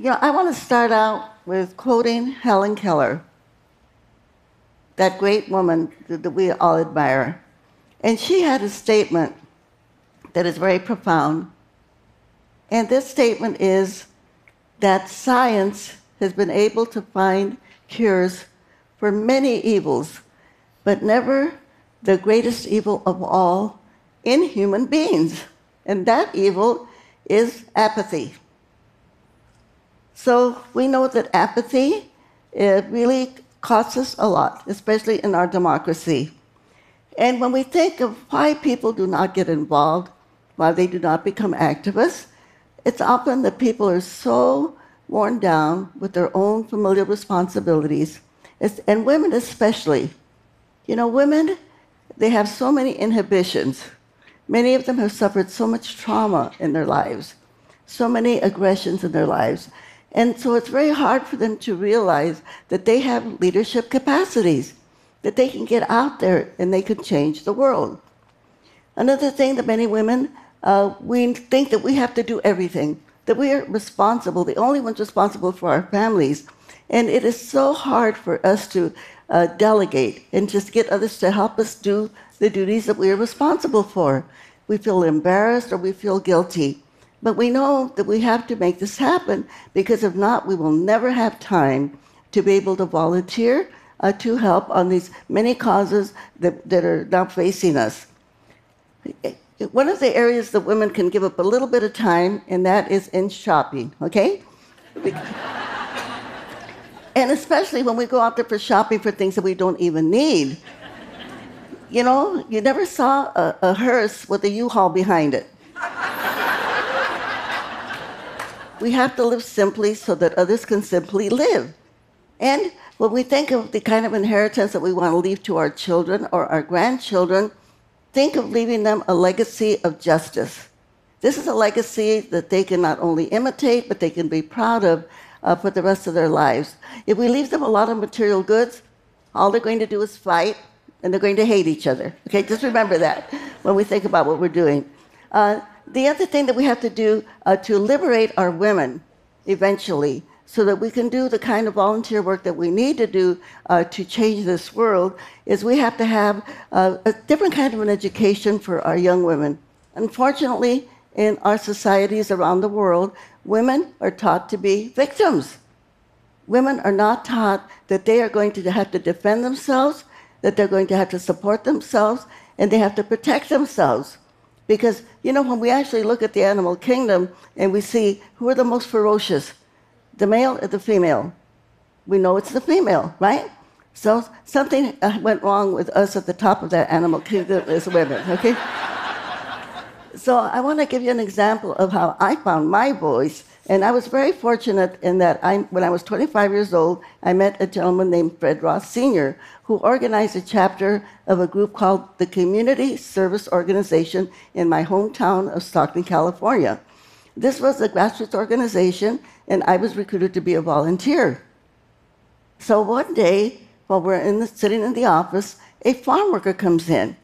You know, I want to start out with quoting Helen Keller, that great woman that we all admire. And she had a statement that is very profound. And this statement is that science has been able to find cures for many evils, but never the greatest evil of all in human beings. And that evil is apathy. So we know that apathy it really costs us a lot, especially in our democracy. And when we think of why people do not get involved, why they do not become activists, it's often that people are so worn down with their own familial responsibilities, and women especially. You know, women, they have so many inhibitions. Many of them have suffered so much trauma in their lives, so many aggressions in their lives. And so it's very hard for them to realize that they have leadership capacities, that they can get out there and they can change the world. Another thing that many women, uh, we think that we have to do everything, that we are responsible, the only ones responsible for our families. And it is so hard for us to uh, delegate and just get others to help us do the duties that we are responsible for. We feel embarrassed or we feel guilty. But we know that we have to make this happen because if not, we will never have time to be able to volunteer uh, to help on these many causes that, that are now facing us. One of the areas that women can give up a little bit of time, and that is in shopping, okay? and especially when we go out there for shopping for things that we don't even need. You know, you never saw a, a hearse with a U-Haul behind it. We have to live simply so that others can simply live. And when we think of the kind of inheritance that we want to leave to our children or our grandchildren, think of leaving them a legacy of justice. This is a legacy that they can not only imitate, but they can be proud of uh, for the rest of their lives. If we leave them a lot of material goods, all they're going to do is fight and they're going to hate each other. Okay, just remember that when we think about what we're doing. Uh, the other thing that we have to do uh, to liberate our women eventually so that we can do the kind of volunteer work that we need to do uh, to change this world is we have to have uh, a different kind of an education for our young women. Unfortunately, in our societies around the world, women are taught to be victims. Women are not taught that they are going to have to defend themselves, that they're going to have to support themselves, and they have to protect themselves. Because, you know, when we actually look at the animal kingdom and we see who are the most ferocious, the male or the female, we know it's the female, right? So something uh, went wrong with us at the top of that animal kingdom as women, okay? So I want to give you an example of how I found my voice and I was very fortunate in that I, when I was 25 years old, I met a gentleman named Fred Ross Sr., who organized a chapter of a group called the Community Service Organization in my hometown of Stockton, California. This was a grassroots organization, and I was recruited to be a volunteer. So one day, while we're in the, sitting in the office, a farm worker comes in,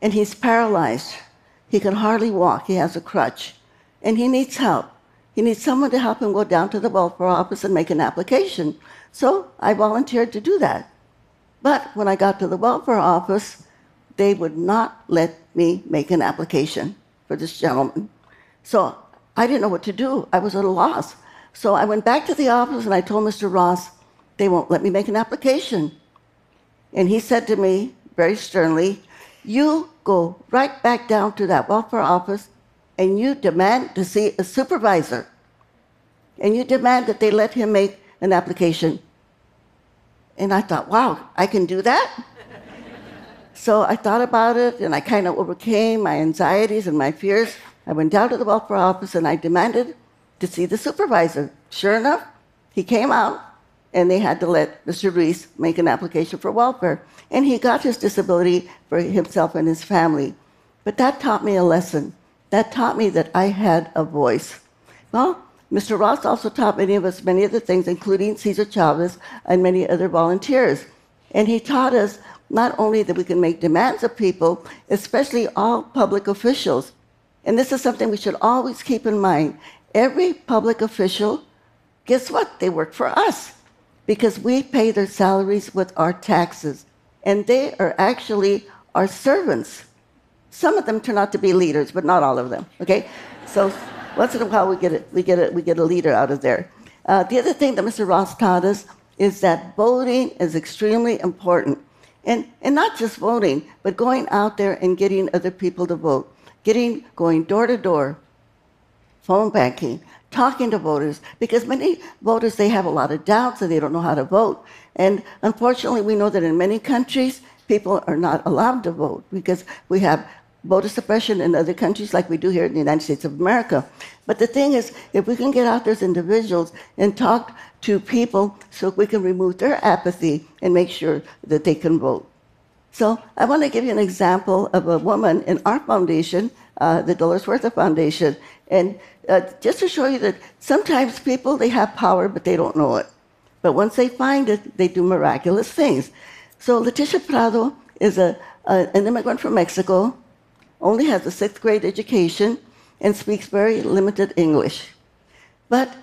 and he's paralyzed. He can hardly walk, he has a crutch, and he needs help. He needs someone to help him go down to the welfare office and make an application. So I volunteered to do that. But when I got to the welfare office, they would not let me make an application for this gentleman. So I didn't know what to do. I was at a loss. So I went back to the office and I told Mr. Ross, they won't let me make an application. And he said to me very sternly, You go right back down to that welfare office and you demand to see a supervisor, and you demand that they let him make an application. And I thought, wow, I can do that? so I thought about it and I kind of overcame my anxieties and my fears. I went down to the welfare office and I demanded to see the supervisor. Sure enough, he came out and they had to let Mr. Reese make an application for welfare. And he got his disability for himself and his family. But that taught me a lesson that taught me that I had a voice. Well, Mr. Ross also taught many of us many other things, including Cesar Chavez and many other volunteers. And he taught us not only that we can make demands of people, especially all public officials. And this is something we should always keep in mind. Every public official guess what? They work for us because we pay their salaries with our taxes. And they are actually our servants. Some of them turn out to be leaders, but not all of them, okay? So once in a while we get a, we get a, we get a leader out of there. Uh, the other thing that Mr. Ross taught us is that voting is extremely important. And, and not just voting, but going out there and getting other people to vote, getting, going door to door, phone banking, talking to voters, because many voters, they have a lot of doubts and they don't know how to vote. And unfortunately, we know that in many countries, people are not allowed to vote because we have voter suppression in other countries like we do here in the United States of America. But the thing is, if we can get out as individuals and talk to people so we can remove their apathy and make sure that they can vote. So I want to give you an example of a woman in our foundation, uh, the Dolores Huerta Foundation. And uh, just to show you that sometimes people, they have power, but they don't know it. But once they find it, they do miraculous things. So Leticia Prado is a, a, an immigrant from Mexico, only has a sixth grade education, and speaks very limited English. But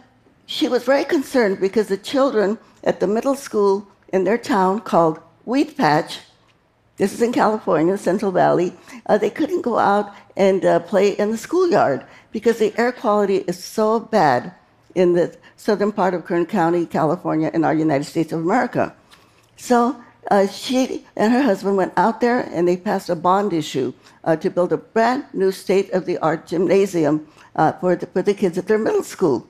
she was very concerned because the children at the middle school in their town called Weedpatch, this is in California, Central Valley, uh, they couldn't go out and uh, play in the schoolyard because the air quality is so bad in the southern part of Kern County, California, in our United States of America. So uh, she and her husband went out there and they passed a bond issue uh, to build a brand new state of the art gymnasium uh, for, the, for the kids at their middle school.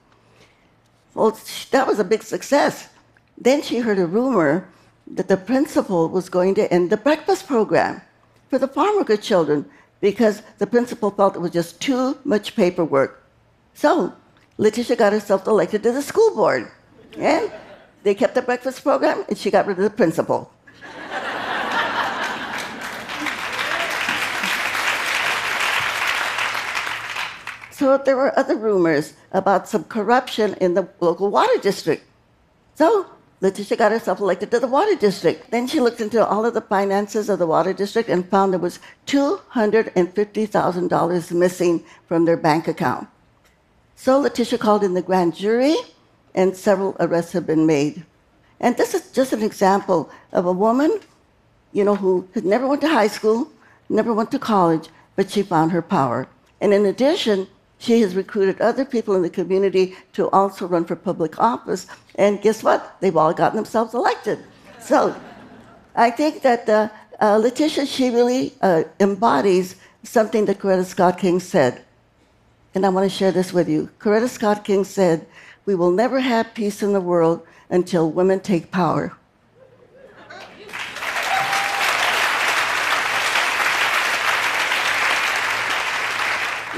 Well, that was a big success. Then she heard a rumor that the principal was going to end the breakfast program for the farm worker children because the principal felt it was just too much paperwork. So Leticia got herself elected to the school board. And they kept the breakfast program, and she got rid of the principal. so there were other rumors about some corruption in the local water district. So Leticia got herself elected to the water district. Then she looked into all of the finances of the water district and found there was $250,000 missing from their bank account. So Leticia called in the grand jury, and several arrests have been made. And this is just an example of a woman, you know, who had never went to high school, never went to college, but she found her power. And in addition, she has recruited other people in the community to also run for public office. And guess what? They've all gotten themselves elected. So I think that uh, uh, Leticia, she really uh, embodies something that Coretta Scott King said. And I want to share this with you. Coretta Scott King said, We will never have peace in the world until women take power.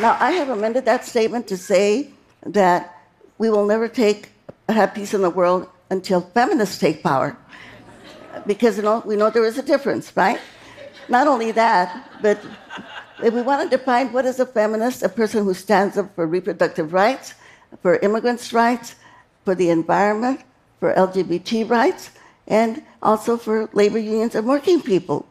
Now, I have amended that statement to say that we will never take have peace in the world until feminists take power. Because you know, we know there is a difference, right? Not only that, but if we want to define what is a feminist, a person who stands up for reproductive rights, for immigrants' rights, for the environment, for LGBT rights, and also for labor unions and working people.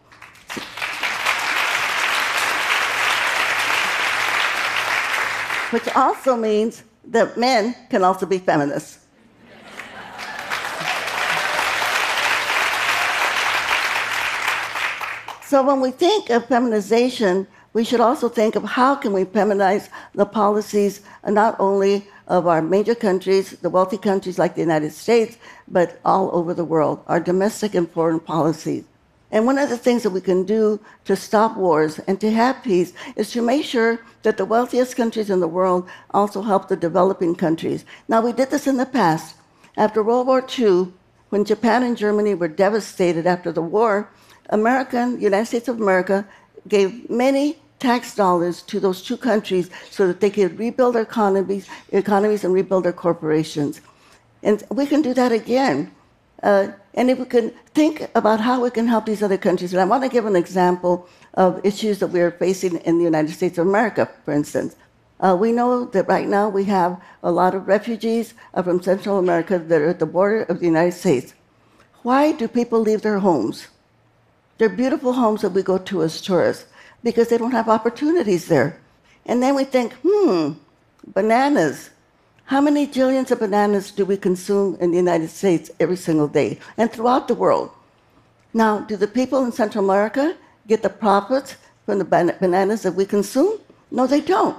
Which also means that men can also be feminists. so when we think of feminization, we should also think of how can we feminize the policies uh, not only of our major countries, the wealthy countries like the United States, but all over the world, our domestic and foreign policies. And one of the things that we can do to stop wars and to have peace is to make sure that the wealthiest countries in the world also help the developing countries. Now, we did this in the past. After World War II, when Japan and Germany were devastated after the war, American, United States of America, gave many tax dollars to those two countries so that they could rebuild their economies, economies and rebuild their corporations. And we can do that again. Uh, and if we can think about how we can help these other countries, and I want to give an example of issues that we are facing in the United States of America, for instance. Uh, we know that right now we have a lot of refugees uh, from Central America that are at the border of the United States. Why do people leave their homes? They're beautiful homes that we go to as tourists because they don't have opportunities there. And then we think, hmm, bananas. How many jillions of bananas do we consume in the United States every single day and throughout the world? Now, do the people in Central America get the profits from the bananas that we consume? No, they don't.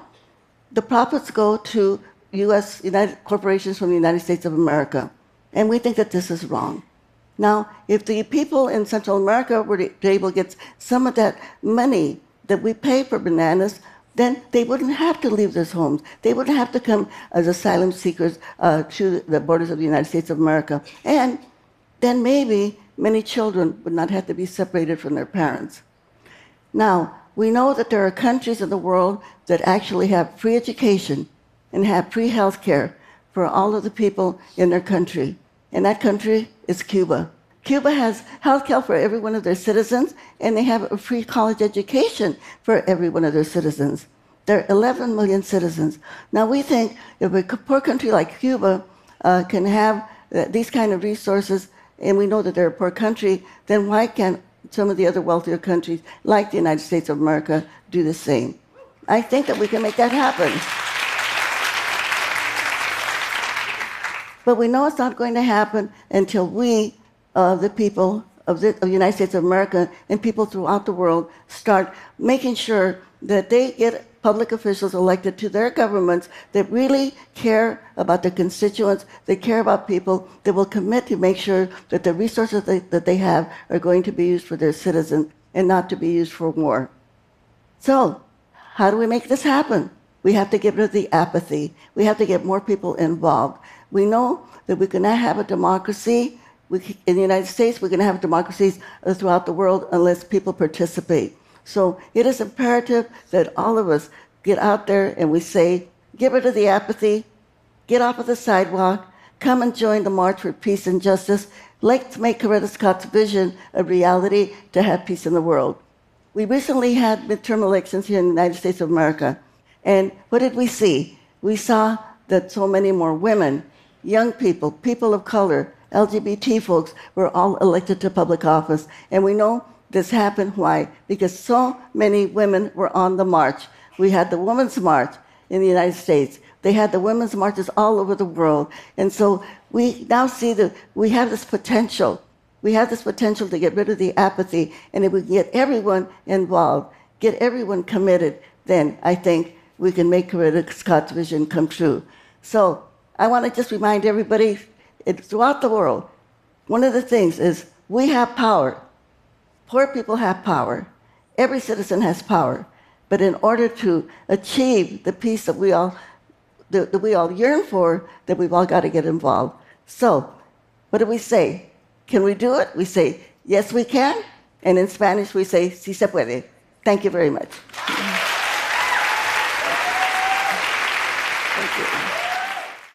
The profits go to U.S. United corporations from the United States of America, and we think that this is wrong. Now, if the people in Central America were able to get some of that money that we pay for bananas, then they wouldn't have to leave their homes. They wouldn't have to come as asylum seekers uh, to the borders of the United States of America. And then maybe many children would not have to be separated from their parents. Now, we know that there are countries in the world that actually have free education and have free health care for all of the people in their country. And that country is Cuba. Cuba has health care for every one of their citizens, and they have a free college education for every one of their citizens. There are 11 million citizens. Now, we think if a poor country like Cuba uh, can have uh, these kind of resources, and we know that they're a poor country, then why can't some of the other wealthier countries, like the United States of America, do the same? I think that we can make that happen. But we know it's not going to happen until we, uh, the people of the, of the United States of America, and people throughout the world start making sure that they get public officials elected to their governments that really care about their constituents, they care about people, that will commit to make sure that the resources they, that they have are going to be used for their citizens and not to be used for war. So, how do we make this happen? We have to get rid of the apathy. We have to get more people involved. We know that we cannot have a democracy we, in the United States, we're going to have democracies throughout the world unless people participate. So it is imperative that all of us get out there and we say, get rid of the apathy, get off of the sidewalk, come and join the March for Peace and Justice. Let's make Coretta Scott's vision a reality to have peace in the world. We recently had midterm elections here in the United States of America. And what did we see? We saw that so many more women, young people, people of color, LGBT folks were all elected to public office. And we know this happened. Why? Because so many women were on the march. We had the Women's March in the United States. They had the women's marches all over the world. And so we now see that we have this potential. We have this potential to get rid of the apathy. And if we get everyone involved, get everyone committed, then I think we can make Coretta Scott's vision come true. So I want to just remind everybody throughout the world, one of the things is we have power. Poor people have power. Every citizen has power. But in order to achieve the peace that we all that, that we all yearn for, that we've all got to get involved. So, what do we say? Can we do it? We say, yes, we can. And in Spanish, we say, si se puede. Thank you very much.